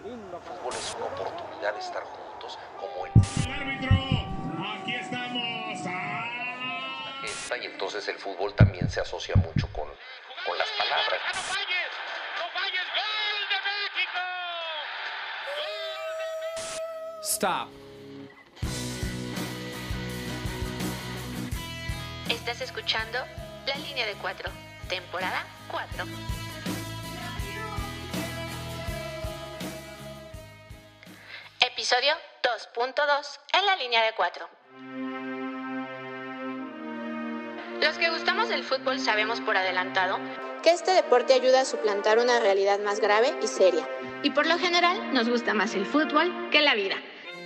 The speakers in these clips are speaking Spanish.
fútbol es una oportunidad de estar juntos como el... árbitro! ¡Aquí estamos! ¡Ah! y entonces el fútbol también se asocia mucho con, con las palabras. ¡No falles! ¡No falles! ¡Gol de México! Stop. Estás escuchando La Línea de Cuatro, temporada 4. Episodio 2.2 en la línea de 4. Los que gustamos del fútbol sabemos por adelantado que este deporte ayuda a suplantar una realidad más grave y seria. Y por lo general nos gusta más el fútbol que la vida.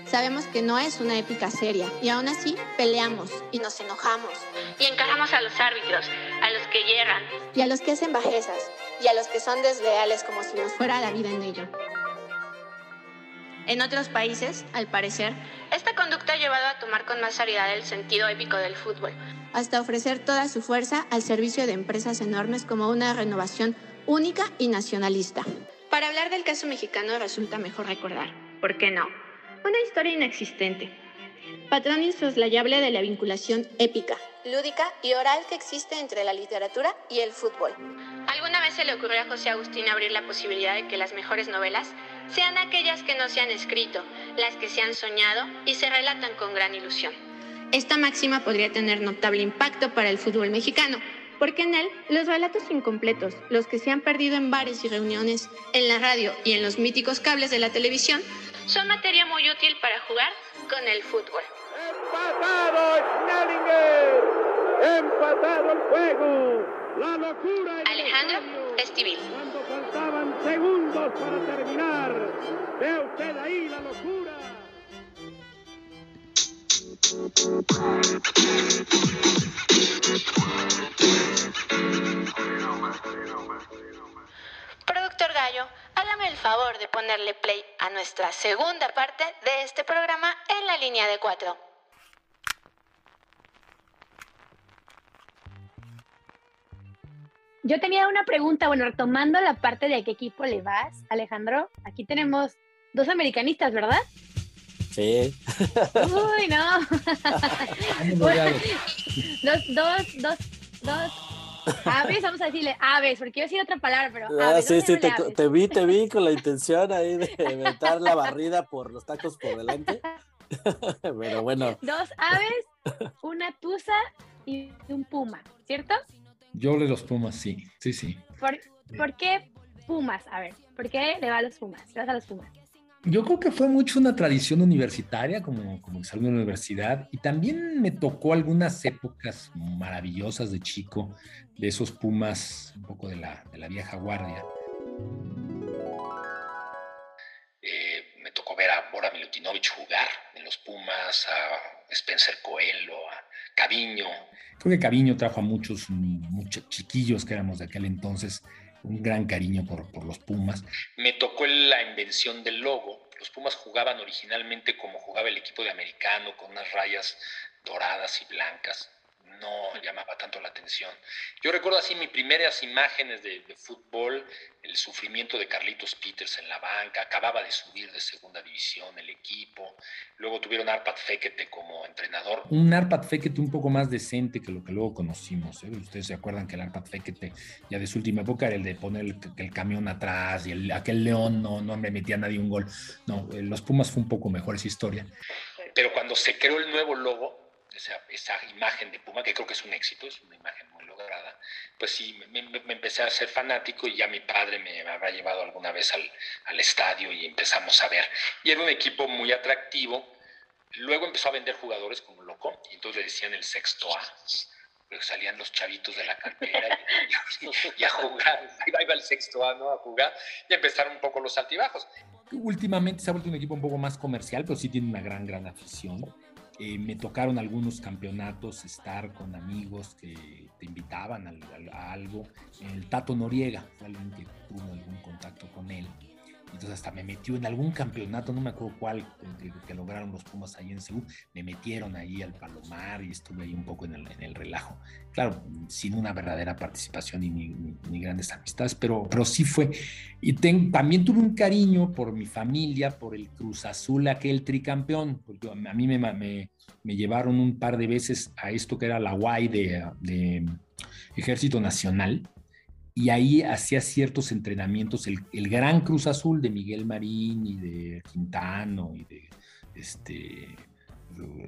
Sabemos que no es una épica seria y aún así peleamos y nos enojamos y encaramos a los árbitros, a los que hierran y a los que hacen bajezas y a los que son desleales como si nos fuera la vida en ello. En otros países, al parecer, esta conducta ha llevado a tomar con más seriedad el sentido épico del fútbol, hasta ofrecer toda su fuerza al servicio de empresas enormes como una renovación única y nacionalista. Para hablar del caso mexicano resulta mejor recordar, ¿por qué no? Una historia inexistente, patrón insoslayable de la vinculación épica, lúdica y oral que existe entre la literatura y el fútbol. ¿Alguna vez se le ocurrió a José Agustín abrir la posibilidad de que las mejores novelas sean aquellas que no se han escrito, las que se han soñado y se relatan con gran ilusión? Esta máxima podría tener notable impacto para el fútbol mexicano, porque en él los relatos incompletos, los que se han perdido en bares y reuniones, en la radio y en los míticos cables de la televisión, son materia muy útil para jugar con el fútbol. ¡Empatado Schnellinger! ¡Empatado el juego! ¡La locura! Alejandro! Estivil. Segundos para terminar. Ve usted ahí la locura. Productor Gallo, hágame el favor de ponerle play a nuestra segunda parte de este programa en la línea de cuatro. Yo tenía una pregunta, bueno, retomando la parte de a qué equipo le vas, Alejandro. Aquí tenemos dos americanistas, ¿verdad? Sí. Uy, no. dos, dos, dos, dos aves, vamos a decirle aves, porque iba a decir otra palabra, pero Ah, sí, sí, te, llamarle aves. te vi, te vi con la intención ahí de meter la barrida por los tacos por delante. Pero bueno, Dos aves, una tusa y un puma, ¿cierto? Yo le los Pumas, sí, sí, sí. ¿Por, por qué pumas? A ver, ¿por qué le va a los pumas? Le vas a los pumas. Yo creo que fue mucho una tradición universitaria, como, como salí de la universidad, y también me tocó algunas épocas maravillosas de chico, de esos Pumas, un poco de la, de la vieja guardia. Eh, me tocó ver a Bora Milutinovic jugar en los Pumas, a Spencer Coelho, a Caviño. Creo que Caviño trajo a muchos, muchos chiquillos que éramos de aquel entonces un gran cariño por, por los Pumas. Me tocó la invención del logo. Los Pumas jugaban originalmente como jugaba el equipo de americano, con unas rayas doradas y blancas. No llamaba tanto la atención. Yo recuerdo así mis primeras imágenes de, de fútbol, el sufrimiento de Carlitos Peters en la banca, acababa de subir de segunda división el equipo, luego tuvieron a Arpad Fekete como entrenador. Un Arpad Fekete un poco más decente que lo que luego conocimos. ¿eh? Ustedes se acuerdan que el Arpad Fekete ya de su última época era el de poner el, el camión atrás y el, aquel león no, no me metía a nadie un gol. No, eh, los Pumas fue un poco mejor esa historia. Pero cuando se creó el nuevo logo, esa, esa, imagen de Puma, que creo que es un éxito, es una imagen muy lograda, pues sí, me, me, me empecé a ser fanático y ya mi padre me habrá llevado alguna vez al, al, estadio y empezamos a ver. Y era un equipo muy atractivo. Luego empezó a vender jugadores como loco y entonces le decían el sexto A. Pero salían los chavitos de la cantera y, y, y, a jugar. Ahí va el sexto A, ¿no? A jugar. Y empezaron un poco los altibajos. Últimamente se ha vuelto un equipo un poco más comercial, pero sí tiene una gran, gran afición. Eh, me tocaron algunos campeonatos, estar con amigos que te invitaban a, a, a, algo. El Tato Noriega fue alguien que tuvo algún contacto con él. Entonces hasta me metió en algún campeonato, no me acuerdo cuál, que, lograron los Pumas ahí en Seúl, me metieron ahí al Palomar y estuve ahí un poco en el, relajo. Claro, sin una verdadera participación y ni, grandes amistades, pero, pero sí fue. Y también tuve un cariño por mi familia, por el Cruz Azul, aquel tricampeón, porque a mí me, me, me llevaron un par de veces a esto que era la UAI de, de Ejército Nacional y ahí hacía ciertos entrenamientos el, gran Cruz Azul de Miguel Marín y de Quintano y de este,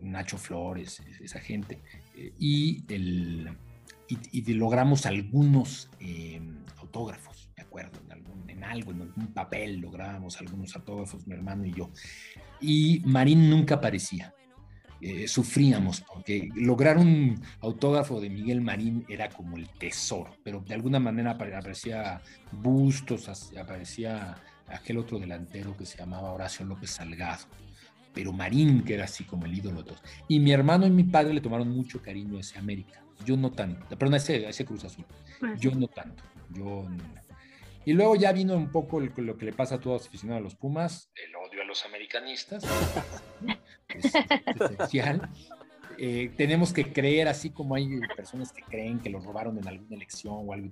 Nacho Flores, esa gente. Eh, y, el, y, logramos algunos em, autógrafos, me acuerdo, en, algún, en algo, en algún papel lográbamos algunos autógrafos, mi hermano y yo. Y Marín nunca aparecía. Eh, sufríamos, porque lograr un autógrafo de Miguel Marín era como el tesoro, pero de alguna manera aparecía Bustos, aparecía aquel otro delantero que se llamaba Horacio López Salgado, pero Marín, que era así como el ídolo de todos. Y mi hermano y mi padre le tomaron mucho cariño a ese América, yo no tanto, perdón, a ese, ese Cruz Azul, yo no tanto, yo Y luego ya vino un poco lo que le pasa a todos aficionados a los Pumas, el odio a los americanistas. es, esencial. Eh, tenemos que creer, así como hay personas que creen que lo robaron en alguna elección o algo,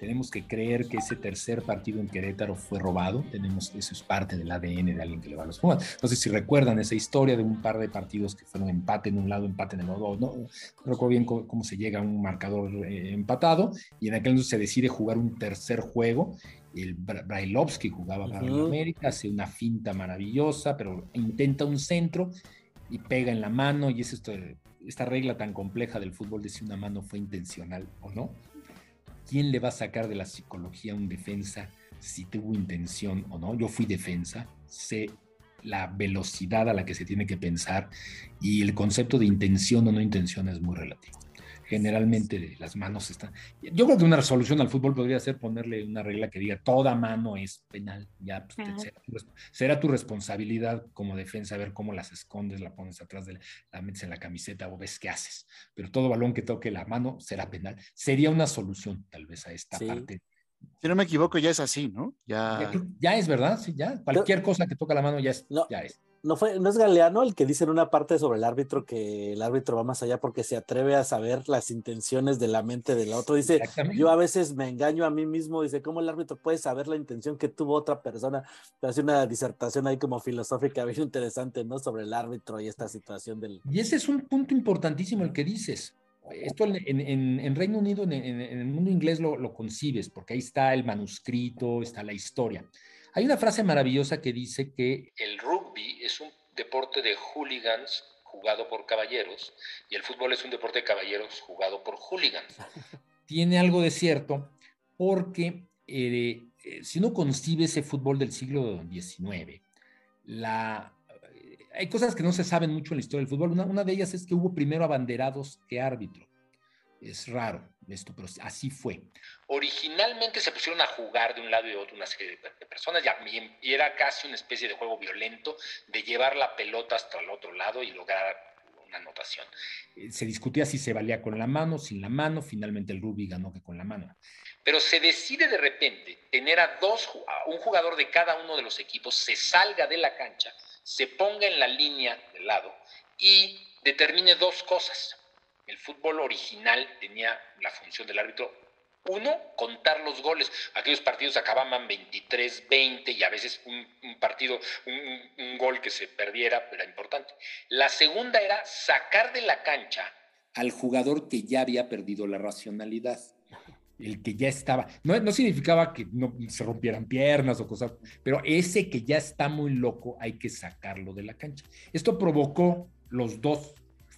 tenemos que creer que ese tercer partido en Querétaro fue robado. Tenemos, eso es parte del ADN de alguien que le va a los Pumas. No sé si recuerdan esa historia de un par de partidos que fueron empate en un lado, empate en el otro. No, no recuerdo bien cómo, se llega a un marcador eh, empatado y en aquel entonces se decide jugar un tercer juego el Brailovsky jugaba para América, hace una finta maravillosa, pero intenta un centro y pega en la mano, y es esto, esta regla tan compleja del fútbol de si una mano fue intencional o no. ¿Quién le va a sacar de la psicología un defensa si tuvo intención o no? Yo fui defensa, sé la velocidad a la que se tiene que pensar y el concepto de intención o no intención es muy relativo generalmente las manos están. Yo creo que una resolución al fútbol podría ser ponerle una regla que diga toda mano es penal. Ya pues, será, tu, responsabilidad como defensa ver cómo las escondes, la pones atrás de la, la, metes en la camiseta o ves qué haces. Pero todo balón que toque la mano será penal. Sería una solución tal vez a esta parte. Si no me equivoco, ya es así, ¿no? Ya, ya, es verdad, sí, ya. Cualquier cosa que toca la mano ya es. Ya es no fue, no es Galeano el que dice en una parte sobre el árbitro que el árbitro va más allá porque se atreve a saber las intenciones de la mente del otro. Dice, yo a veces me engaño a mí mismo, dice, ¿cómo el árbitro puede saber la intención que tuvo otra persona? Hace una disertación ahí como filosófica bien interesante, ¿no? Sobre el árbitro y esta situación del... Y ese es un punto importantísimo el que dices. Esto en, en, Reino Unido, en, el mundo inglés lo, lo concibes, porque ahí está el manuscrito, está la historia. Hay una frase maravillosa que dice que el rugby es un deporte de hooligans jugado por caballeros y el fútbol es un deporte de caballeros jugado por hooligans. Tiene algo de cierto porque eh, eh, si uno concibe ese fútbol del siglo XIX, la, eh, hay cosas que no se saben mucho en la historia del fútbol. Una, una de ellas es que hubo primero abanderados que árbitro. Es raro esto, pero así fue. Originalmente se pusieron a jugar de un lado y de otro una serie de personas y era casi una especie de juego violento de llevar la pelota hasta el otro lado y lograr una anotación. Eh, se discutía si se valía con la mano, sin la mano, finalmente el rugby ganó que con la mano. Pero se decide de repente tener a dos, a un jugador de cada uno de los equipos, se salga de la cancha, se ponga en la línea del lado y determine dos cosas el fútbol original tenía la función del árbitro. Uno, contar los goles. Aquellos partidos acababan 23-20 y a veces un, partido, un, gol que se perdiera era importante. La segunda era sacar de la cancha al jugador que ya había perdido la racionalidad el que ya estaba, no, no, significaba que no se rompieran piernas o cosas, pero ese que ya está muy loco hay que sacarlo de la cancha. Esto provocó los dos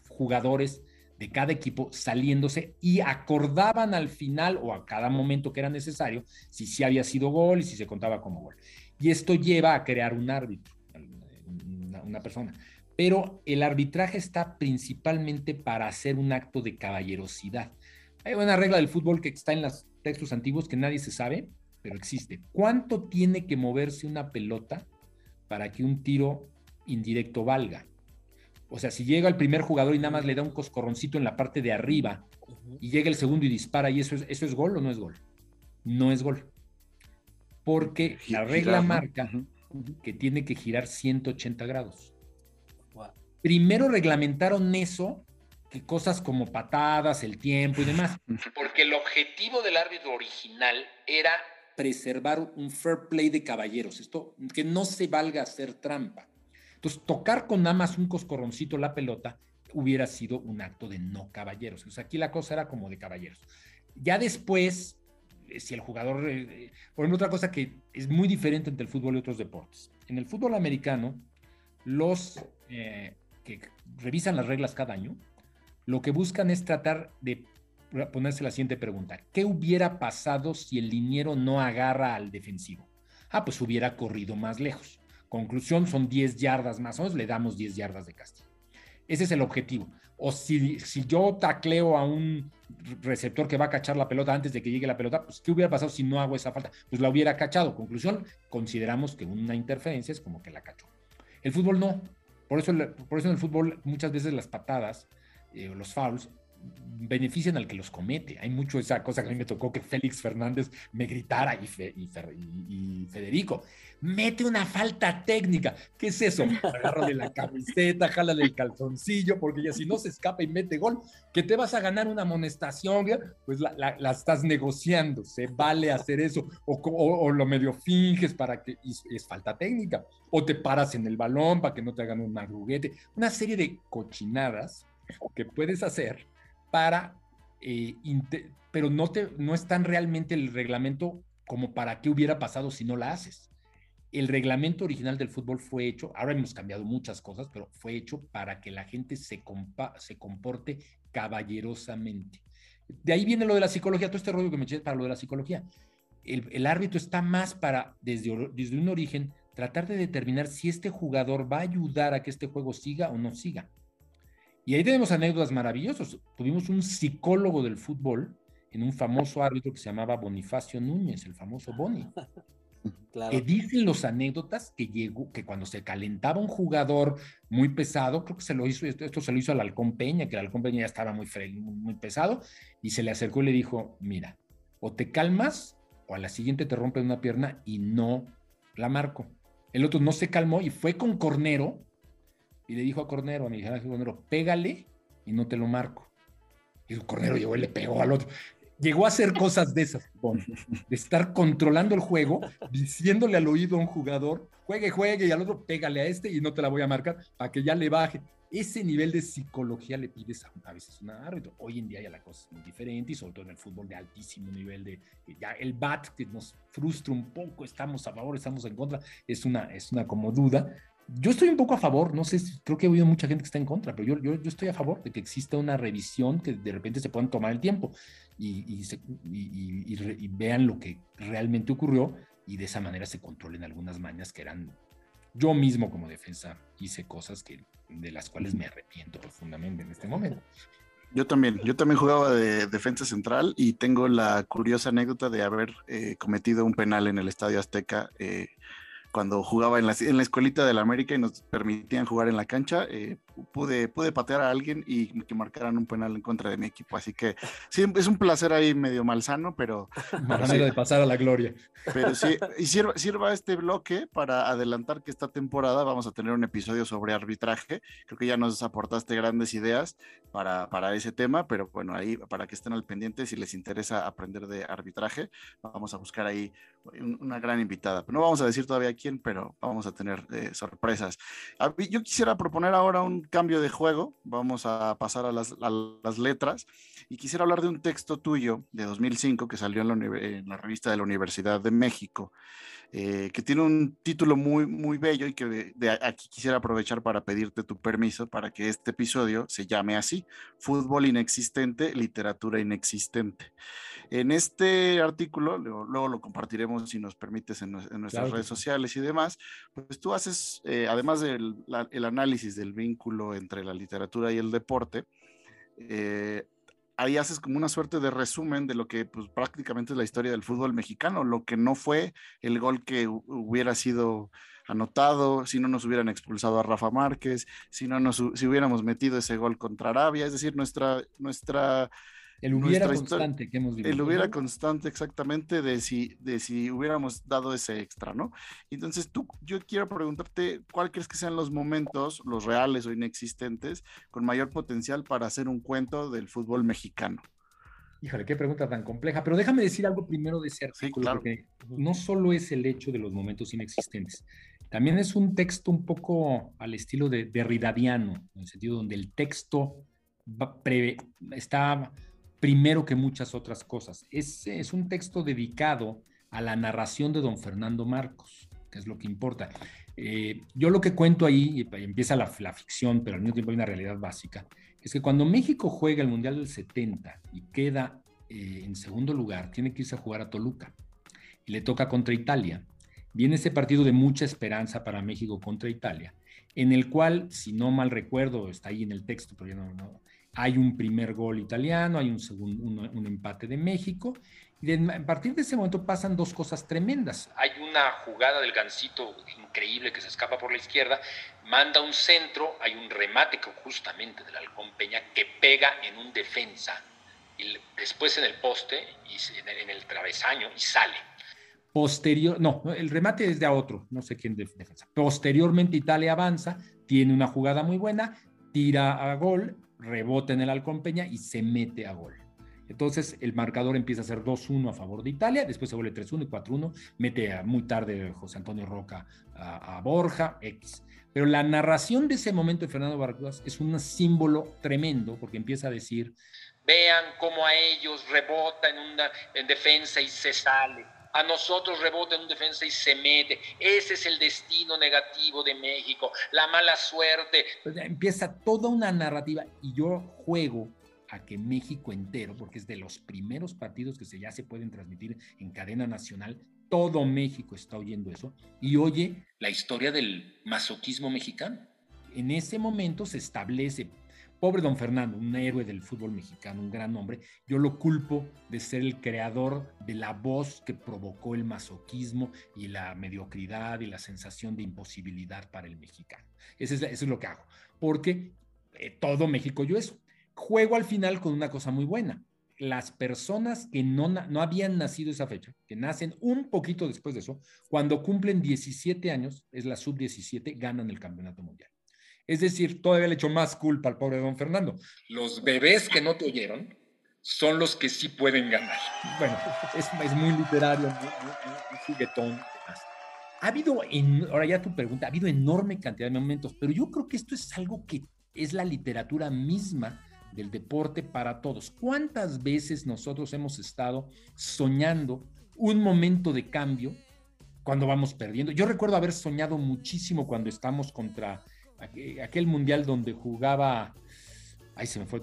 jugadores de cada equipo saliéndose y acordaban al final o a cada momento que era necesario si sí había sido gol y si se contaba como gol. Y esto lleva a crear un árbitro, una, persona. Pero el arbitraje está principalmente para hacer un acto de caballerosidad. Hay una regla del fútbol que está en los textos antiguos que nadie se sabe, pero existe. ¿Cuánto tiene que moverse una pelota para que un tiro indirecto valga? O sea, si llega el primer jugador y nada más le da un coscorroncito en la parte de arriba y llega el segundo y dispara, ¿y eso es, eso es gol o no es gol? No es gol. Porque la regla marca que tiene que girar 180 grados. primero reglamentaron eso que cosas como patadas, el tiempo y demás. Porque el objetivo del árbitro original era preservar un fair play de caballeros, esto que no se valga hacer trampa. Entonces, tocar con nada más un coscorroncito la pelota hubiera sido un acto de no caballeros. Sea, aquí la cosa era como de caballeros. Ya después, eh, si el jugador, eh, eh, por ejemplo, otra cosa que es muy diferente entre el fútbol y otros deportes. En el fútbol americano, los que revisan las reglas cada año, lo que buscan es tratar de ponerse la siguiente pregunta. ¿Qué hubiera pasado si el liniero no agarra al defensivo? Ah, pues hubiera corrido más lejos. Conclusión, son 10 yardas más o menos, le damos 10 yardas de castigo. Ese es el objetivo. O si, si yo tacleo a un receptor que va a cachar la pelota antes de que llegue la pelota, pues ¿qué hubiera pasado si no hago esa falta? Pues la hubiera cachado. Conclusión, consideramos que una interferencia es como que la cachó. El fútbol no. Por eso, por eso en el fútbol muchas veces las patadas eh, los fouls benefician al que los comete. Hay mucho esa cosa que a mí me tocó que Félix Fernández me gritara y, y, Federico, mete una falta técnica. ¿Qué es eso? Agárrale la camiseta, jálale el calzoncillo, porque ya si no se escapa y mete gol, que te vas a ganar una amonestación, pues la, estás negociando, se vale hacer eso, o, lo medio finges para que es falta técnica, o te paras en el balón para que no te hagan un marruguete, una serie de cochinadas que puedes hacer para, eh, pero no, te, no es tan realmente el reglamento como para qué hubiera pasado si no la haces. El reglamento original del fútbol fue hecho, ahora hemos cambiado muchas cosas, pero fue hecho para que la gente se, se comporte caballerosamente. De ahí viene lo de la psicología, todo este rollo que me eché para lo de la psicología. El, árbitro está más para, desde un origen, tratar de determinar si este jugador va a ayudar a que este juego siga o no siga. Y ahí tenemos anécdotas maravillosas. Tuvimos un psicólogo del fútbol en un famoso árbitro que se llamaba Bonifacio Núñez, el famoso Boni. Que dicen los anécdotas que llegó, que cuando se calentaba un jugador muy pesado, creo que se lo hizo, esto, se lo hizo al Halcón Peña, que el Halcón Peña ya estaba muy, muy pesado, y se le acercó y le dijo: Mira, o te calmas, o a la siguiente te rompe una pierna y no la marco. El otro no se calmó y fue con Cornero y le dijo a Cornero, a mi Cornero, pégale y no te lo marco. Y el Cornero llegó y le pegó al otro. Llegó a hacer cosas de esas, de estar controlando el juego, diciéndole al oído a un jugador, juegue, juegue, y al otro, pégale a este y no te la voy a marcar para que ya le baje. Ese nivel de psicología le pides a, a veces un árbitro. Hoy en día ya la cosa es muy diferente y sobre todo en el fútbol de altísimo nivel de ya el bat que nos frustra un poco, estamos a favor, estamos en contra, es una, es una como duda, yo estoy un poco a favor, no sé, creo que he oído mucha gente que está en contra, pero yo, yo, yo estoy a favor de que exista una revisión, que de repente se puedan tomar el tiempo y, y, vean lo que realmente ocurrió y de esa manera se controlen algunas mañas que eran, yo mismo como defensa hice cosas que, de las cuales me arrepiento profundamente en este momento. Yo también, yo también jugaba de defensa central y tengo la curiosa anécdota de haber eh, cometido un penal en el Estadio Azteca. Eh, cuando jugaba en la, en la escuelita de la América y nos permitían jugar en la cancha, eh, pude, pude patear a alguien y que marcaran un penal en contra de mi equipo. Así que sí, es un placer ahí medio malsano, pero... Manera de pasar a la gloria. Pero sí, y sirva, sirva, este bloque para adelantar que esta temporada vamos a tener un episodio sobre arbitraje. Creo que ya nos aportaste grandes ideas para, para ese tema, pero bueno, ahí para que estén al pendiente, si les interesa aprender de arbitraje, vamos a buscar ahí una gran invitada. No vamos a decir todavía quién, pero vamos a tener eh, sorpresas. Yo quisiera proponer ahora un cambio de juego. Vamos a pasar a las, letras. Y quisiera hablar de un texto tuyo de 2005 que salió en la, revista de la Universidad de México, eh, que tiene un título muy, muy bello y que de, aquí quisiera aprovechar para pedirte tu permiso para que este episodio se llame así, Fútbol inexistente, literatura inexistente. En este artículo, luego, lo compartiremos si nos permites en, nuestras redes sociales y demás, pues tú haces, eh, además del el análisis del vínculo entre la literatura y el deporte, eh, ahí haces como una suerte de resumen de lo que pues, prácticamente es la historia del fútbol mexicano, lo que no fue el gol que hubiera sido anotado, si no nos hubieran expulsado a Rafa Márquez, si no nos si hubiéramos metido ese gol contra Arabia, es decir, nuestra, nuestra El hubiera constante que hemos vivido. El hubiera constante, exactamente, de si, de si hubiéramos dado ese extra, ¿no? Entonces, tú, yo quiero preguntarte, ¿cuál crees que sean los momentos, los reales o inexistentes, con mayor potencial para hacer un cuento del fútbol mexicano? Híjole, qué pregunta tan compleja. Pero déjame decir algo primero de ese artículo, porque no solo es el hecho de los momentos inexistentes, también es un texto un poco al estilo de derridadiano, en el sentido donde el texto está primero que muchas otras cosas. Es, es un texto dedicado a la narración de don Fernando Marcos, que es lo que importa. Eh, yo lo que cuento ahí, y empieza la, la, ficción, pero al mismo tiempo hay una realidad básica, es que cuando México juega el Mundial del 70 y queda eh, en segundo lugar, tiene que irse a jugar a Toluca y le toca contra Italia. Viene ese partido de mucha esperanza para México contra Italia, en el cual, si no mal recuerdo, está ahí en el texto, pero no, no, hay un primer gol italiano, hay un, segundo, un, empate de México, y a partir de ese momento pasan dos cosas tremendas. Hay una jugada del Gancito increíble que se escapa por la izquierda, manda un centro, hay un remate justamente del Halcón Peña que pega en un defensa, y después en el poste, y en el, travesaño, y sale. Posterior, no, el remate es de a otro, no sé quién de defensa. Posteriormente Italia avanza, tiene una jugada muy buena, tira a gol, rebota en el Halcón Peña y se mete a gol. Entonces el marcador empieza a ser 2-1 a favor de Italia, después se vuelve 3-1 y 4-1, mete muy tarde José Antonio Roca a, Borja, X. Pero la narración de ese momento de Fernando Vargas es un símbolo tremendo porque empieza a decir... Vean cómo a ellos rebota en, una, en defensa y se sale a nosotros rebota en un defensa y se mete. Ese es el destino negativo de México, la mala suerte. Pues empieza toda una narrativa y yo juego a que México entero, porque es de los primeros partidos que se, ya se pueden transmitir en cadena nacional, todo México está oyendo eso y oye la historia del masoquismo mexicano. En ese momento se establece Pobre don Fernando, un héroe del fútbol mexicano, un gran hombre, yo lo culpo de ser el creador de la voz que provocó el masoquismo y la mediocridad y la sensación de imposibilidad para el mexicano. Eso es, lo que hago, porque eh, todo México yo eso. Juego al final con una cosa muy buena. Las personas que no, no habían nacido esa fecha, que nacen un poquito después de eso, cuando cumplen 17 años, es la sub-17, ganan el campeonato mundial. Es decir, todavía le echó más culpa al pobre don Fernando. Los bebés que no te oyeron son los que sí pueden ganar. Bueno, es, muy literario, muy, juguetón. Ha habido, en, ahora ya tu pregunta, ha habido enorme cantidad de momentos, pero yo creo que esto es algo que es la literatura misma del deporte para todos. ¿Cuántas veces nosotros hemos estado soñando un momento de cambio cuando vamos perdiendo? Yo recuerdo haber soñado muchísimo cuando estamos contra aquel mundial donde jugaba, ahí se me fue,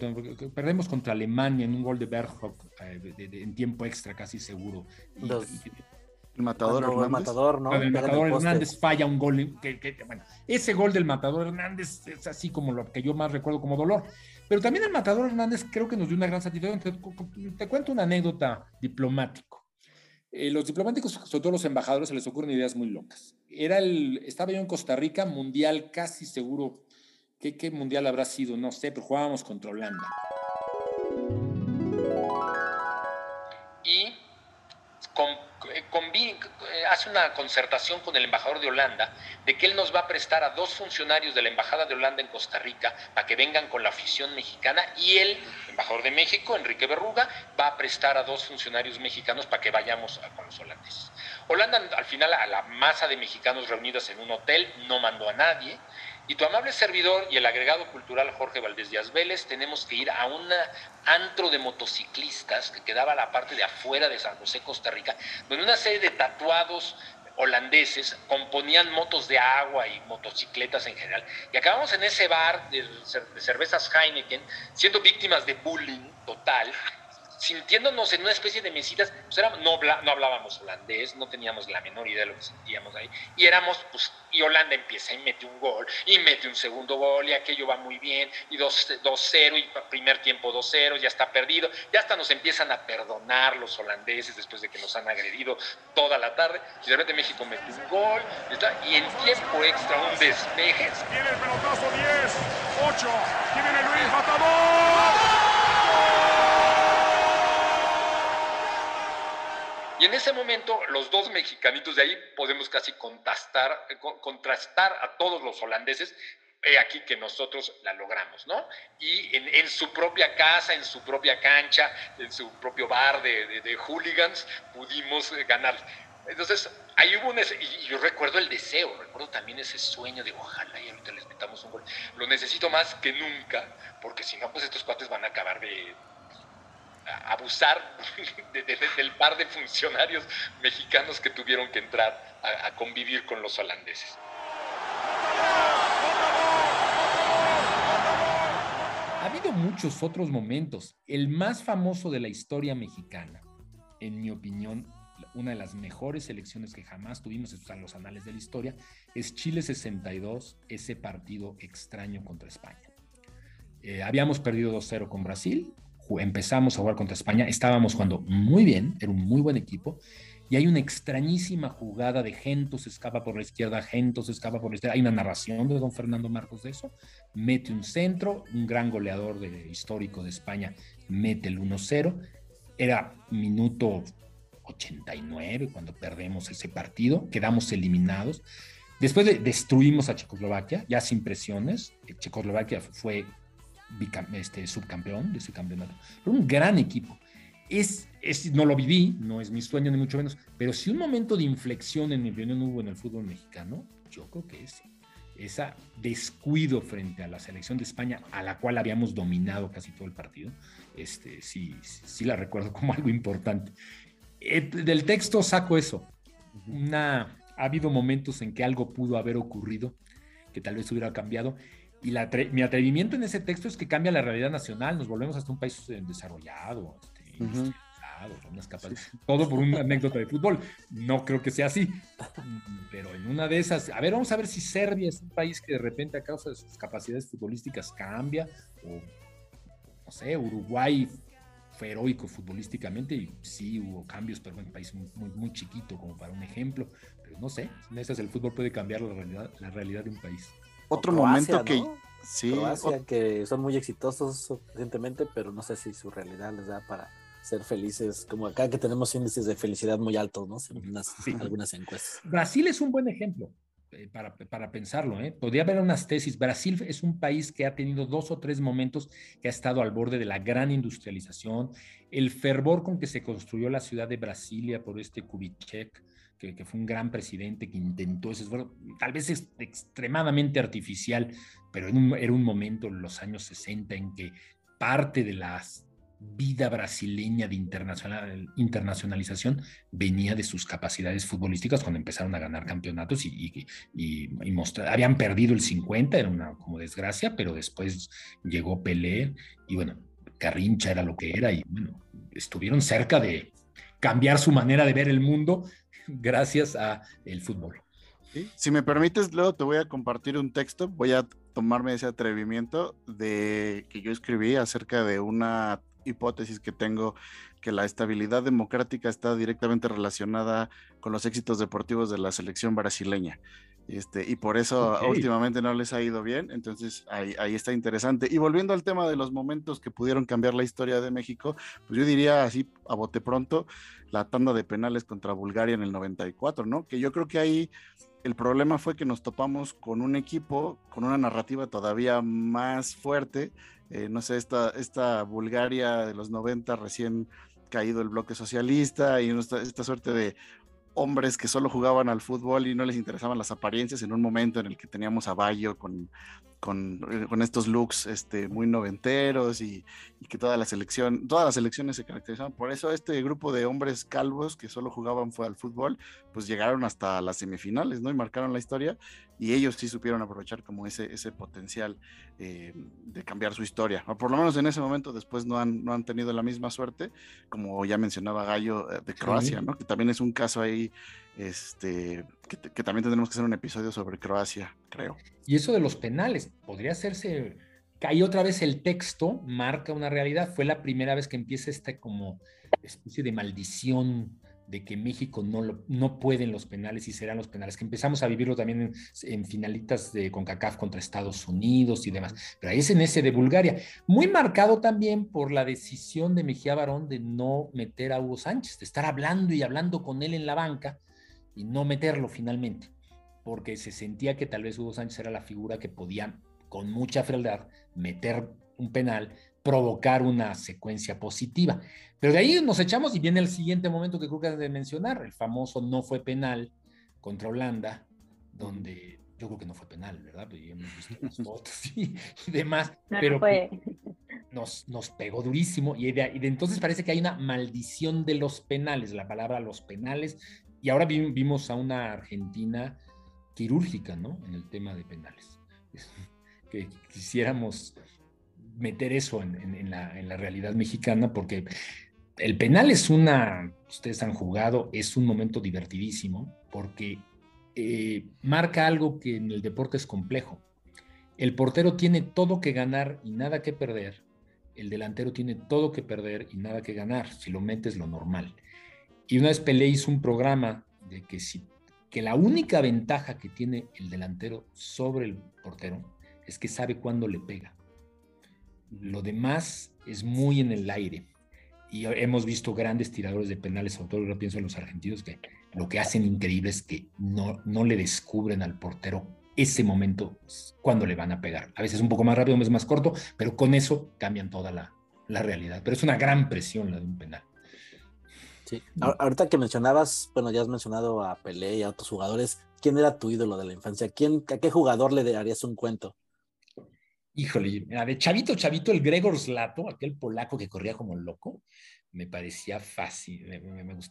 perdemos contra Alemania en un gol de Berghoff eh, en tiempo extra, casi seguro. el matador Hernández. El matador, ¿no? El matador Hernández falla un gol. bueno, ese gol del matador Hernández es así como lo que yo más recuerdo como dolor. Pero también el matador Hernández creo que nos dio una gran satisfacción. te cuento una anécdota diplomático. Eh, los diplomáticos, sobre todo los embajadores, se les ocurren ideas muy locas. Era el, estaba yo en Costa Rica, mundial casi seguro. ¿Qué, qué mundial habrá sido? No sé, pero jugábamos contra Holanda. Y con eh, hace una concertación con el embajador de Holanda de que él nos va a prestar a dos funcionarios de la Embajada de Holanda en Costa Rica para que vengan con la afición mexicana y el embajador de México, Enrique Berruga, va a prestar a dos funcionarios mexicanos para que vayamos con los holandeses. Holanda al final a la masa de mexicanos reunidos en un hotel no mandó a nadie, y tu amable servidor y el agregado cultural Jorge Valdés Díaz Vélez tenemos que ir a un antro de motociclistas que quedaba a la parte de afuera de San José, Costa Rica, donde una serie de tatuados holandeses componían motos de agua y motocicletas en general. Y acabamos en ese bar de, cervezas Heineken siendo víctimas de bullying total sintiéndonos en una especie de mesitas, pues no, no hablábamos holandés, no teníamos la menor idea de lo que sentíamos ahí, y éramos, pues, y Holanda empieza y mete un gol, y mete un segundo gol, y aquello va muy bien, y 2-0, y primer tiempo 2-0, ya está perdido, ya hasta nos empiezan a perdonar los holandeses después de que nos han agredido toda la tarde, y de repente México mete un gol, y en tiempo extra un despeje. Tiene el pelotazo 10, 8, tiene Luis Matador. Y en ese momento, los dos mexicanitos de ahí podemos casi contrastar, contrastar a todos los holandeses he aquí que nosotros la logramos, ¿no? Y en, su propia casa, en su propia cancha, en su propio bar de, hooligans, pudimos eh, ganar. Entonces, ahí hubo un... Y yo recuerdo el deseo, recuerdo también ese sueño de ojalá y ahorita les metamos un gol. Lo necesito más que nunca, porque si no, pues estos cuates van a acabar de abusar del par de funcionarios mexicanos que tuvieron que entrar a convivir con los holandeses. Ha habido muchos otros momentos. El más famoso de la historia mexicana, en mi opinión, una de las mejores selecciones que jamás tuvimos en los anales de la historia, es Chile 62, ese partido extraño contra España. Eh, habíamos perdido 2-0 con Brasil, empezamos a jugar contra España, estábamos jugando muy bien, era un muy buen equipo, y hay una extrañísima jugada de Gentos escapa por la izquierda, Gentos escapa por la izquierda. Hay una narración de don Fernando Marcos de eso. Mete un centro, un gran goleador de, histórico de España mete el 1-0. Era minuto 89 cuando perdemos ese partido, quedamos eliminados. Después de, destruimos a Checoslovaquia, ya sin presiones. Checoslovaquia fue este, subcampeón de ese campeonato. Pero un gran equipo es, no lo viví, no es mi sueño ni mucho menos, pero si un momento de inflexión en mi opinión hubo en el fútbol mexicano, yo creo que es esa descuido frente a la selección de España, a la cual habíamos dominado casi todo el partido, este, sí, sí la recuerdo como algo importante. Eh, del texto saco eso. Una, ha habido momentos en que algo pudo haber ocurrido que tal vez hubiera cambiado. Y mi atrevimiento en ese texto es que cambia la realidad nacional, nos volvemos hasta un país desarrollado, todo por una anécdota de fútbol. No creo que sea así, pero en una de esas, a ver, vamos a ver si Serbia es un país que de repente a causa de sus capacidades futbolísticas cambia, o no sé, Uruguay fue heroico futbolísticamente y sí hubo cambios, pero un país muy, muy, chiquito como para un ejemplo, pero no sé, en esas el fútbol puede cambiar la realidad, la realidad de un país. Otro momento que... Sí, Croacia, que son muy exitosos recientemente, pero no sé si su realidad les da para ser felices, como acá que tenemos índices de felicidad muy altos, ¿no? En algunas encuestas. Brasil es un buen ejemplo eh, para, para, pensarlo, ¿eh? Podría haber unas tesis. Brasil es un país que ha tenido dos o tres momentos que ha estado al borde de la gran industrialización, el fervor con que se construyó la ciudad de Brasilia por este Kubitschek, que, que, fue un gran presidente que intentó ese esfuerzo, tal vez es extremadamente artificial, pero en era un momento en los años 60 en que parte de las vida brasileña de internacional, internacionalización venía de sus capacidades futbolísticas cuando empezaron a ganar campeonatos y, y, habían perdido el 50, era una como desgracia, pero después llegó Pelé y bueno, Carrincha era lo que era y bueno, estuvieron cerca de cambiar su manera de ver el mundo gracias a el fútbol. Si me permites, luego te voy a compartir un texto, voy a tomarme ese atrevimiento de que yo escribí acerca de una hipótesis que tengo que la estabilidad democrática está directamente relacionada con los éxitos deportivos de la selección brasileña. Este, y por eso últimamente no les ha ido bien, entonces ahí, ahí, está interesante. Y volviendo al tema de los momentos que pudieron cambiar la historia de México, pues yo diría así a bote pronto, la tanda de penales contra Bulgaria en el 94, ¿no? Que yo creo que ahí el problema fue que nos topamos con un equipo con una narrativa todavía más fuerte eh, no sé, esta, esta Bulgaria de los 90 recién caído el bloque socialista y esta, esta suerte de hombres que solo jugaban al fútbol y no les interesaban las apariencias en un momento en el que teníamos a Bayo con, con, eh, con estos looks este, muy noventeros y, y, que toda la selección, todas las selecciones se caracterizaban. Por eso este grupo de hombres calvos que solo jugaban fue al fútbol, pues llegaron hasta las semifinales, ¿no? Y marcaron la historia y ellos sí supieron aprovechar como ese, ese potencial eh, de cambiar su historia. O por lo menos en ese momento después no han, no han tenido la misma suerte, como ya mencionaba Gallo eh, de Croacia, ¿no? Que también es un caso ahí, este, que, también tendremos que hacer un episodio sobre Croacia, creo. Y eso de los penales, podría hacerse ahí otra vez el texto marca una realidad. Fue la primera vez que empieza esta como especie de maldición de que México no, lo, no puede en los penales y serán los penales, que empezamos a vivirlo también en, finalitas de CONCACAF contra Estados Unidos y demás, pero ahí es en ese de Bulgaria, muy marcado también por la decisión de Mejía Barón de no meter a Hugo Sánchez, de estar hablando y hablando con él en la banca y no meterlo finalmente, porque se sentía que tal vez Hugo Sánchez era la figura que podía con mucha frialdad meter un penal, provocar una secuencia positiva. Pero de ahí nos echamos y viene el siguiente momento que creo que has de mencionar, el famoso no fue penal contra Holanda, donde yo creo que no fue penal, ¿verdad? Pues hemos visto las fotos y, demás, pero Nos, nos pegó durísimo y de, y de, entonces parece que hay una maldición de los penales, la palabra los penales, y ahora vimos a una Argentina quirúrgica, ¿no? En el tema de penales. Que quisiéramos meter eso en, la, realidad mexicana, porque el penal es una, ustedes han jugado, es un momento divertidísimo, porque eh, marca algo que en el deporte es complejo. El portero tiene todo que ganar y nada que perder. El delantero tiene todo que perder y nada que ganar. Si lo metes, lo normal. Y una vez Pelé hizo un programa de que, si, que la única ventaja que tiene el delantero sobre el portero es que sabe cuándo le pega. Lo demás es muy en el aire. Y hemos visto grandes tiradores de penales, sobre todo lo pienso en los argentinos, que lo que hacen increíble es que no, no le descubren al portero ese momento cuando le van a pegar. A veces un poco más rápido, a veces más corto, pero con eso cambian toda la, la realidad. Pero es una gran presión la de un penal. Sí. Ahorita que mencionabas, bueno, ya has mencionado a Pelé y a otros jugadores. ¿Quién era tu ídolo de la infancia? ¿Quién, ¿A qué jugador le darías un cuento? híjole, de chavito, chavito, el Gregor Slato, aquel polaco que corría como loco, me parecía fácil,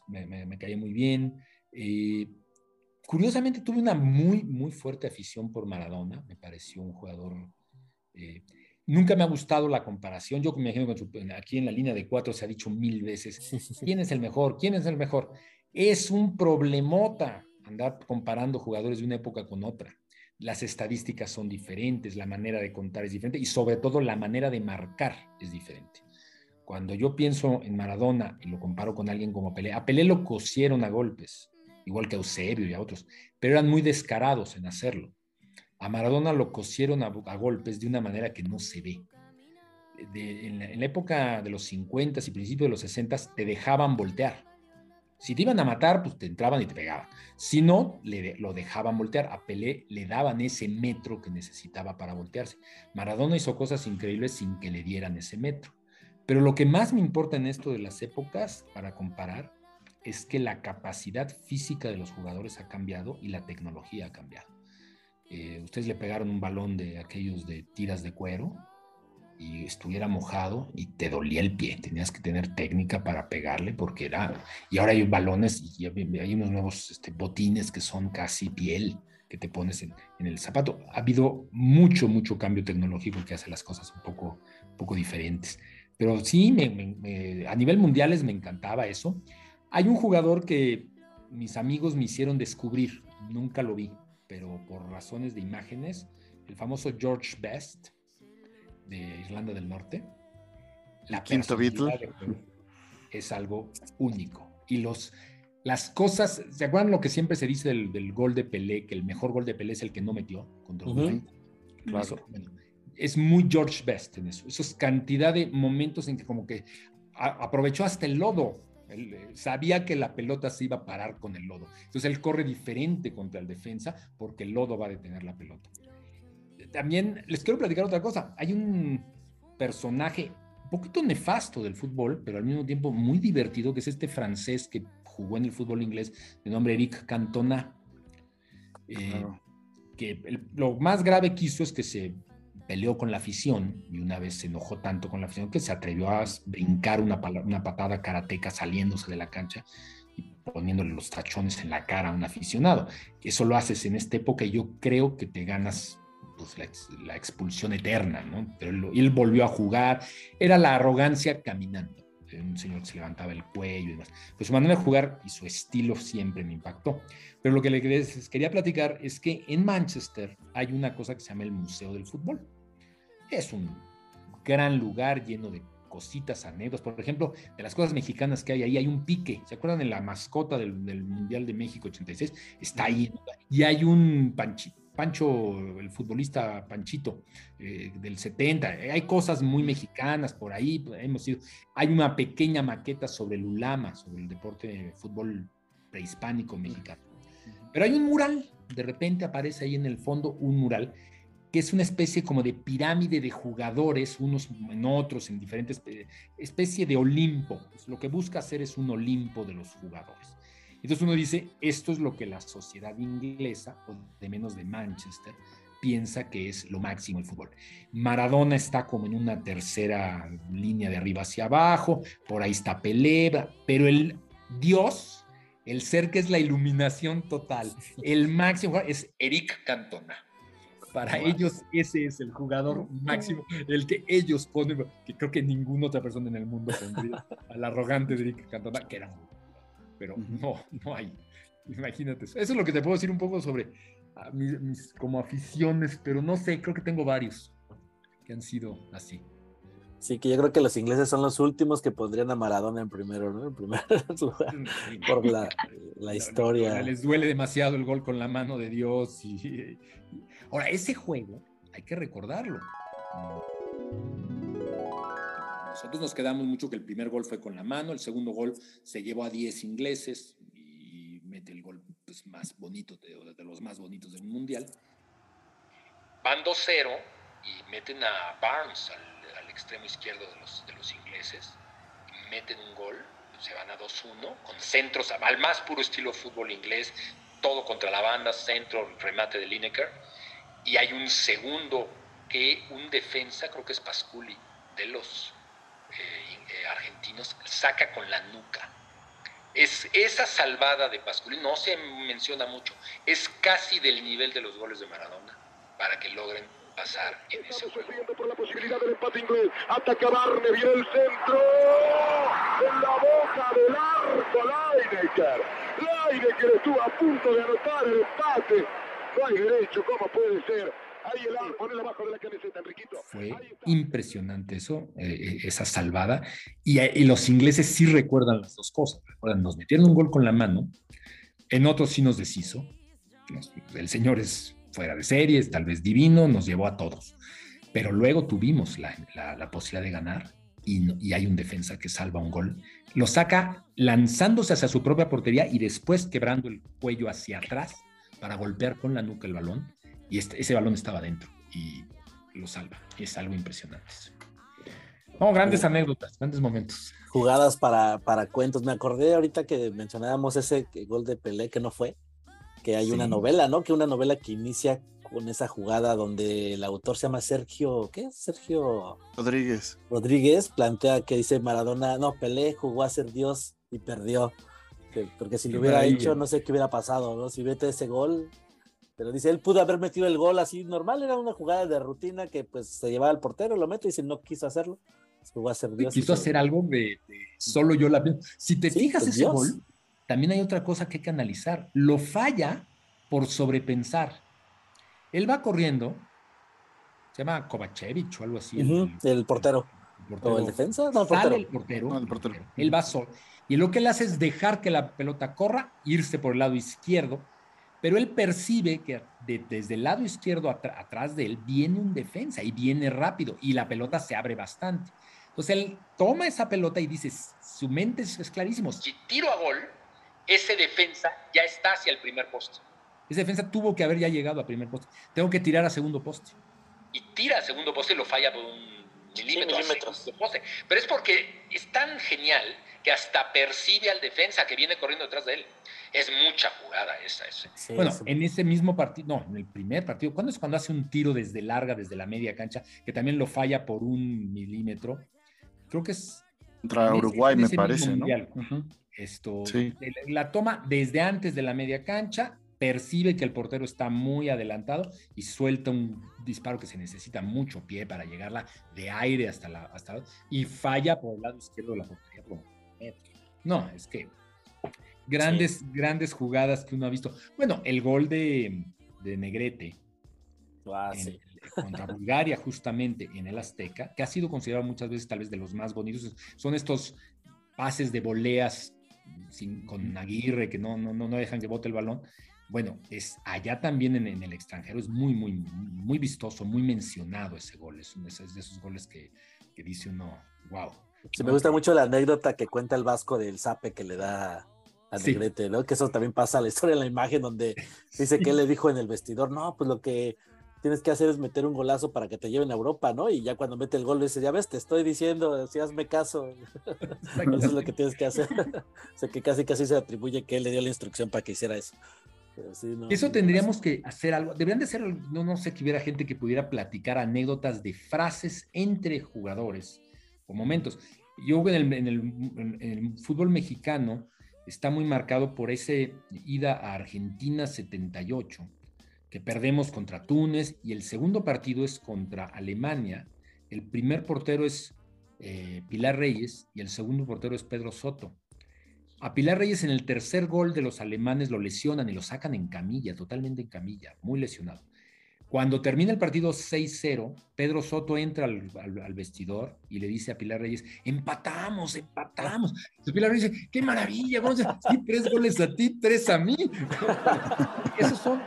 me, caía muy bien. Eh, curiosamente tuve una muy, muy fuerte afición por Maradona, me pareció un jugador... Eh, nunca me ha gustado la comparación, yo me imagino que aquí en la línea de cuatro se ha dicho mil veces, ¿quién es el mejor? ¿quién es el mejor? Es un problemota andar comparando jugadores de una época con otra las estadísticas son diferentes, la manera de contar es diferente y sobre todo la manera de marcar es diferente. Cuando yo pienso en Maradona y lo comparo con alguien como Pelé, a Pelé lo cosieron a golpes, igual que a Eusebio y a otros, pero eran muy descarados en hacerlo. A Maradona lo cosieron a, golpes de una manera que no se ve. en, la, época de los 50 y principios de los 60 te dejaban voltear si te iban a matar, pues te entraban y te pegaban. Si no, le, lo dejaban voltear. A Pelé le daban ese metro que necesitaba para voltearse. Maradona hizo cosas increíbles sin que le dieran ese metro. Pero lo que más me importa en esto de las épocas, para comparar, es que la capacidad física de los jugadores ha cambiado y la tecnología ha cambiado. Eh, ustedes le pegaron un balón de aquellos de tiras de cuero y estuviera mojado y te dolía el pie, tenías que tener técnica para pegarle porque era, y ahora hay balones y hay unos nuevos este, botines que son casi piel que te pones en, el zapato. Ha habido mucho, mucho cambio tecnológico que hace las cosas un poco, poco diferentes. Pero sí, a nivel mundiales me encantaba eso. Hay un jugador que mis amigos me hicieron descubrir, nunca lo vi, pero por razones de imágenes, el famoso George Best, de Irlanda del Norte, la quinto Beatle es algo único. Y los, las cosas, ¿se acuerdan lo que siempre se dice del, gol de Pelé? Que el mejor gol de Pelé es el que no metió contra es muy George Best en eso. Eso es cantidad de momentos en que como que aprovechó hasta el lodo. Él, eh, sabía que la pelota se iba a parar con el lodo. Entonces él corre diferente contra el defensa porque el lodo va a detener la pelota también les quiero platicar otra cosa. Hay un personaje un poquito nefasto del fútbol, pero al mismo tiempo muy divertido, que es este francés que jugó en el fútbol inglés de nombre Eric Cantona. Eh, que lo más grave que hizo es que se peleó con la afición y una vez se enojó tanto con la afición que se atrevió a brincar una, una patada karateca saliéndose de la cancha y poniéndole los tachones en la cara a un aficionado. Eso lo haces en esta época y yo creo que te ganas pues, la, expulsión eterna, ¿no? Pero él, volvió a jugar, era la arrogancia caminando, un señor que se levantaba el cuello y demás. Pues su manera de jugar y su estilo siempre me impactó. Pero lo que les quería platicar es que en Manchester hay una cosa que se llama el Museo del Fútbol. Es un gran lugar lleno de cositas, anécdotas. Por ejemplo, de las cosas mexicanas que hay ahí, hay un pique. ¿Se acuerdan de la mascota del, Mundial de México 86? Está ahí. Y hay un Pancho, el futbolista Panchito eh, del 70. Hay cosas muy mexicanas por ahí. Hemos ido. Hay una pequeña maqueta sobre el Ulama, sobre el deporte de fútbol prehispánico mexicano. Pero hay un mural. De repente aparece ahí en el fondo un mural que es una especie como de pirámide de jugadores, unos en otros, en diferentes, especie de Olimpo. Pues lo que busca hacer es un Olimpo de los jugadores. Entonces uno dice, esto es lo que la sociedad inglesa, o de menos de Manchester, piensa que es lo máximo el fútbol. Maradona está como en una tercera línea de arriba hacia abajo, por ahí está Pelé, pero el Dios, el ser que es la iluminación total, el máximo es Eric Cantona. Para ellos ese es el jugador máximo, el que ellos ponen, que creo que ninguna otra persona en el mundo pondría al arrogante de Eric Cantona, que era un... Pero no, no hay. Imagínate. Eso es lo que te puedo decir un poco sobre ah, mis, como aficiones, pero no sé, creo que tengo varios que han sido así. Sí, que yo creo que los ingleses son los últimos que pondrían a Maradona en primero, ¿no? En primer lugar, mm, por la, la historia. les duele demasiado el gol con la mano de Dios y, Ahora, ese juego hay que recordarlo. Nosotros nos quedamos mucho que el primer gol fue con la mano, el segundo gol se llevó a 10 ingleses y mete el gol pues, más bonito, de, de los más bonitos del mundial. Van 2-0 y meten a Barnes al, extremo izquierdo de los, de los ingleses, meten un gol, se van a 2-1, con centros al más puro estilo fútbol inglés, todo contra la banda, centro, remate de Lineker y hay un segundo que un defensa, creo que es Pasculi, de los eh, eh, argentinos, saca con la nuca. Es, esa salvada de Pasculi no se menciona mucho, es casi del nivel de los goles de Maradona para que logren pasar en ese juego. por la posibilidad del empate inglés. Ataca Barne, viene el centro. En la boca del arco, Lineker. Lineker estuvo a punto de anotar el empate no hay derecho, ¿cómo puede ser? Ahí el ponelo abajo de la camiseta, Enriquito. Fue impresionante eso, eh, eh, esa salvada. Eh, y, los ingleses sí recuerdan las dos cosas. Recuerdan, nos metieron un gol con la mano, en otros sí nos deshizo. el señor es fuera de series, tal vez divino, nos llevó a todos. Pero luego tuvimos la, la, posibilidad de ganar y, y, hay un defensa que salva un gol. Lo saca lanzándose hacia su propia portería y después quebrando el cuello hacia atrás para golpear con la nuca el balón y este, ese balón estaba dentro y lo salva. Es algo impresionante. No, grandes anécdotas, grandes momentos. Jugadas para, para cuentos. Me acordé ahorita que mencionábamos ese gol de Pelé que no fue, que hay una novela, ¿no? Que una novela que inicia con esa jugada donde el autor se llama Sergio, ¿qué? Sergio Rodríguez. Rodríguez plantea que dice Maradona, no, Pelé jugó a ser Dios y perdió porque si lo hubiera hecho, no sé qué hubiera pasado, ¿no? Si vete ese gol. Pero dice, él pudo haber metido el gol así normal, era una jugada de rutina que pues se llevaba al portero, lo mete y si no quiso hacerlo, jugó a hacer Dios. Quiso hacer algo de, solo yo la Si te fijas pues, ese gol, también hay otra cosa que hay que analizar. Lo falla por sobrepensar. Él va corriendo, se llama Kovacevic o algo así. el, portero. ¿O el defensa? No, el portero. el portero. el portero. Él va solo. Y lo que él hace es dejar que la pelota corra, irse por el lado izquierdo, pero él percibe que desde el lado izquierdo atrás de él viene un defensa y viene rápido y la pelota se abre bastante. Entonces él toma esa pelota y dice, su mente es, clarísimo. Si tiro a gol, ese defensa ya está hacia el primer poste. Ese defensa tuvo que haber ya llegado a primer poste. Tengo que tirar a segundo poste. Y tira a segundo poste y lo falla por un milímetro, poste. Pero es porque es tan genial que hasta percibe al defensa que viene corriendo detrás de él. Es mucha jugada esa. bueno, en ese mismo partido, no, en el primer partido, ¿cuándo es cuando hace un tiro desde larga, desde la media cancha, que también lo falla por un milímetro? Creo que es... Contra Uruguay, me parece, ¿no? Esto, la toma desde antes de la media cancha, percibe que el portero está muy adelantado y suelta un disparo que se necesita mucho pie para llegarla de aire hasta la hasta y falla por el lado izquierdo de la portería no, es que grandes, grandes jugadas que uno ha visto. Bueno, el gol de, Negrete ah, contra Bulgaria justamente en el Azteca, que ha sido considerado muchas veces tal vez de los más bonitos, son estos pases de voleas sin, con Aguirre que no, no, no dejan que bote el balón. Bueno, es allá también en, el extranjero es muy, muy, muy vistoso, muy mencionado ese gol. Es, de esos goles que, que dice uno, wow. Sí, me gusta mucho la anécdota que cuenta el Vasco del Zape que le da a Negrete, ¿no? Que eso también pasa a la historia en la imagen donde dice que él le dijo en el vestidor, no, pues lo que tienes que hacer es meter un golazo para que te lleven a Europa, ¿no? Y ya cuando mete el gol dice, ya ves, te estoy diciendo, si hazme caso. eso es lo que tienes que hacer. o sea, que casi casi se atribuye que él le dio la instrucción para que hiciera eso. eso tendríamos que hacer algo. Deberían de ser, no, no sé que hubiera gente que pudiera platicar anécdotas de frases entre jugadores o momentos. Yo en el, en el fútbol mexicano está muy marcado por ese ida a Argentina 78 que perdemos contra Túnez y el segundo partido es contra Alemania. El primer portero es eh, Pilar Reyes y el segundo portero es Pedro Soto. A Pilar Reyes en el tercer gol de los alemanes lo lesionan y lo sacan en camilla, totalmente en camilla, muy lesionado. Cuando termina el partido 6-0, Pedro Soto entra al, vestidor y le dice a Pilar Reyes, empatamos, empatamos. Entonces Pilar Reyes dice, qué maravilla, vamos a sí, tres goles a ti, tres a mí. Esos son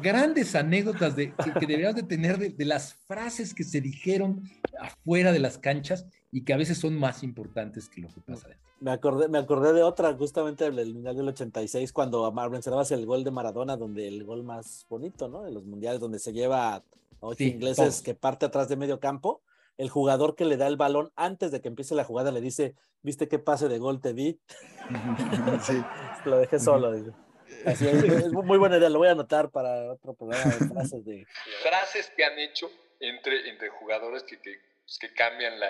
grandes anécdotas de, que, deberías de tener de, las frases que se dijeron afuera de las canchas y que a veces son más importantes que lo que pasa dentro. Me acordé, me acordé de otra, justamente del Mundial del 86, cuando mencionabas el gol de Maradona, donde el gol más bonito, ¿no? De los mundiales, donde se lleva a ocho ingleses que parte atrás de medio campo. El jugador que le da el balón antes de que empiece la jugada le dice, ¿viste qué pase de gol te di? sí. Lo dejé solo. Es, muy buena idea, lo voy a anotar para otro programa de frases de... Frases que han hecho entre, entre jugadores que, que, pues, que cambian la...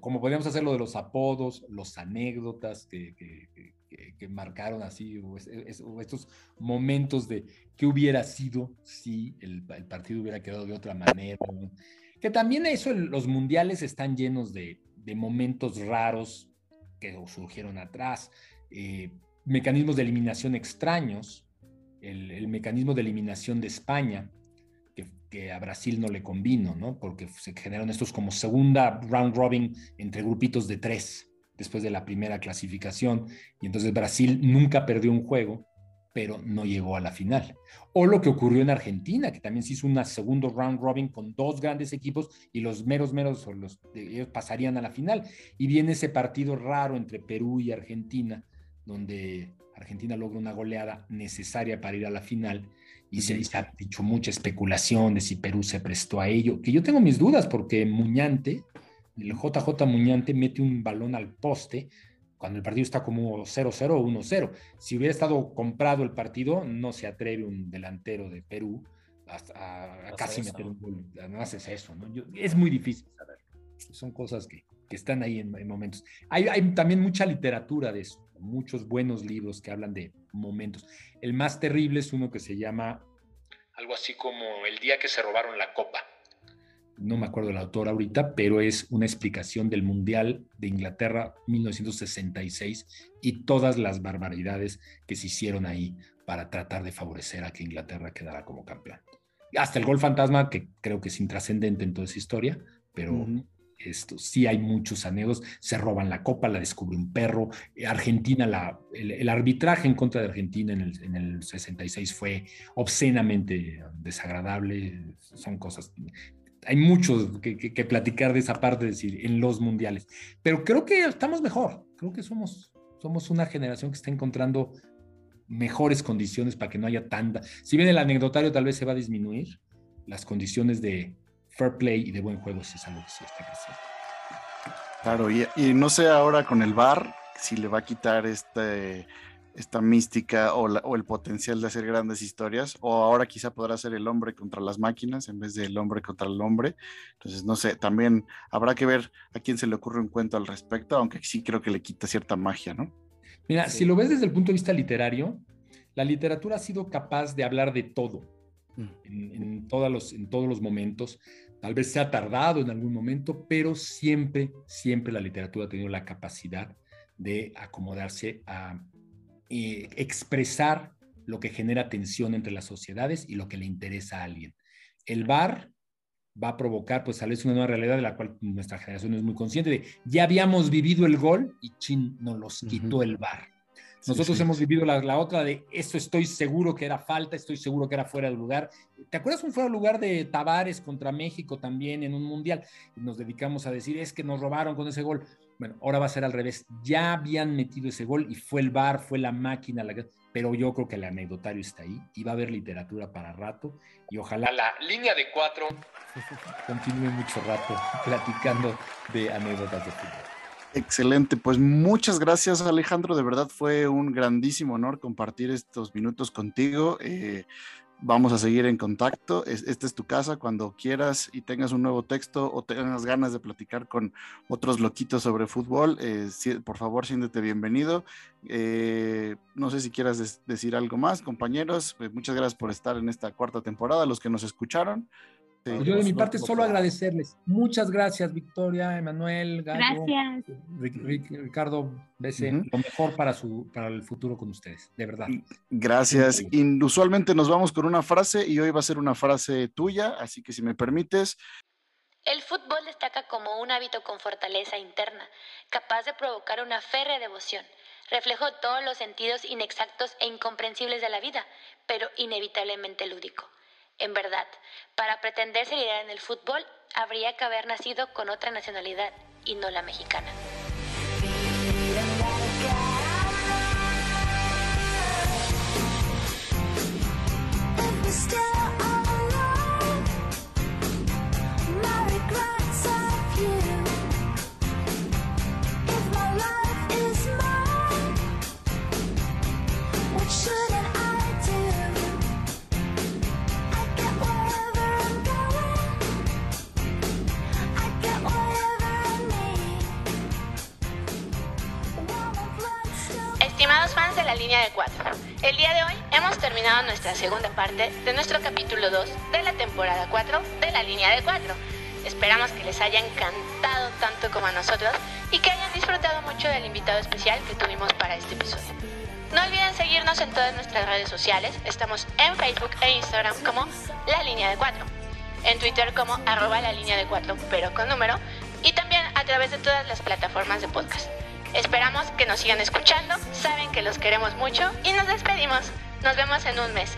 Como podríamos hacer lo de los apodos, los anécdotas que, que marcaron así, o, estos momentos de qué hubiera sido si el, el, partido hubiera quedado de otra manera. Que también eso, los mundiales están llenos de, de momentos raros que surgieron atrás. Eh, mecanismos de eliminación extraños, el, mecanismo de eliminación de España, que, a Brasil no le convino, ¿no? Porque se generaron estos como segunda round robin entre grupitos de tres después de la primera clasificación, y entonces Brasil nunca perdió un juego, pero no llegó a la final. O lo que ocurrió en Argentina, que también se hizo una segundo round robin con dos grandes equipos y los meros meros los, ellos pasarían a la final. Y viene ese partido raro entre Perú y Argentina, donde Argentina logra una goleada necesaria para ir a la final y se, ha dicho mucha especulación de si Perú se prestó a ello, que yo tengo mis dudas porque Muñante, el JJ Muñante mete un balón al poste cuando el partido está como 0-0 o 1-0. Si hubiera estado comprado el partido, no se atreve un delantero de Perú a, casi meter un gol. Además es eso, ¿no? es muy difícil saber. Son cosas que, que están ahí en, momentos. Hay, hay, también mucha literatura de eso muchos buenos libros que hablan de momentos. El más terrible es uno que se llama... Algo así como El día que se robaron la copa. No me acuerdo el autor ahorita, pero es una explicación del Mundial de Inglaterra 1966 y todas las barbaridades que se hicieron ahí para tratar de favorecer a que Inglaterra quedara como campeón. Hasta el gol fantasma, que creo que es intrascendente en toda esa historia, pero esto, sí hay muchos anhelos, se roban la copa, la descubre un perro. Argentina, la, el, arbitraje en contra de Argentina en el, en el 66 fue obscenamente desagradable, son cosas hay mucho que, que, platicar de esa parte, decir, en los mundiales. Pero creo que estamos mejor. Creo que somos, somos una generación que está encontrando mejores condiciones para que no haya tanta. Si bien el anecdotario tal vez se va a disminuir, las condiciones de, fair play y de buen juego si es algo que sí está creciendo. Claro, y, no sé ahora con el VAR si le va a quitar este, esta mística o, el potencial de hacer grandes historias, o ahora quizá podrá ser el hombre contra las máquinas en vez del hombre contra el hombre. Entonces, no sé, también habrá que ver a quién se le ocurre un cuento al respecto, aunque sí creo que le quita cierta magia, ¿no? Mira, si lo ves desde el punto de vista literario, la literatura ha sido capaz de hablar de todo en, todos los, en todos los momentos. Tal vez se ha tardado en algún momento, pero siempre, siempre la literatura ha tenido la capacidad de acomodarse a eh, expresar lo que genera tensión entre las sociedades y lo que le interesa a alguien. El bar va a provocar, pues, tal vez una nueva realidad de la cual nuestra generación es muy consciente de, ya habíamos vivido el gol y Chin nos los quitó el bar. Nosotros hemos vivido la, otra de eso estoy seguro que era falta, estoy seguro que era fuera de lugar. ¿Te acuerdas un fuera de lugar de Tavares contra México también en un mundial? Nos dedicamos a decir, es que nos robaron con ese gol. Bueno, ahora va a ser al revés. Ya habían metido ese gol y fue el bar, fue la máquina, la... pero yo creo que el anecdotario está ahí y va a haber literatura para rato y ojalá la línea de cuatro continúe mucho rato platicando de anécdotas de fútbol. Excelente, pues muchas gracias Alejandro, de verdad fue un grandísimo honor compartir estos minutos contigo. Eh, vamos a seguir en contacto, esta es tu casa cuando quieras y tengas un nuevo texto o tengas ganas de platicar con otros loquitos sobre fútbol, eh, por favor siéntete bienvenido. Eh, no sé si quieras decir algo más, compañeros, muchas gracias por estar en esta cuarta temporada, los que nos escucharon. Yo de mi parte solo agradecerles. Muchas gracias, Victoria, Emanuel, Gracias. Ricardo, lo mejor para, su, para el futuro con ustedes, de verdad. Gracias. Inusualmente nos vamos con una frase y hoy va a ser una frase tuya, así que si me permites. El fútbol destaca como un hábito con fortaleza interna, capaz de provocar una férrea devoción. Reflejó todos los sentidos inexactos e incomprensibles de la vida, pero inevitablemente lúdico. En verdad, para pretender ser en el fútbol, habría que haber nacido con otra nacionalidad y no la mexicana. Línea de 4, el día de hoy hemos terminado nuestra segunda parte de nuestro capítulo 2 de la temporada 4 de la línea de 4. Esperamos que les haya encantado tanto como a nosotros y que hayan disfrutado mucho del invitado especial que tuvimos para este episodio. No olviden seguirnos en todas nuestras redes sociales, estamos en Facebook e Instagram como La Línea de 4, en Twitter como arroba la línea de 4 pero con número y también a través de todas las plataformas de podcast. Esperamos que nos sigan escuchando, saben que los queremos mucho y nos despedimos. Nos vemos en un mes.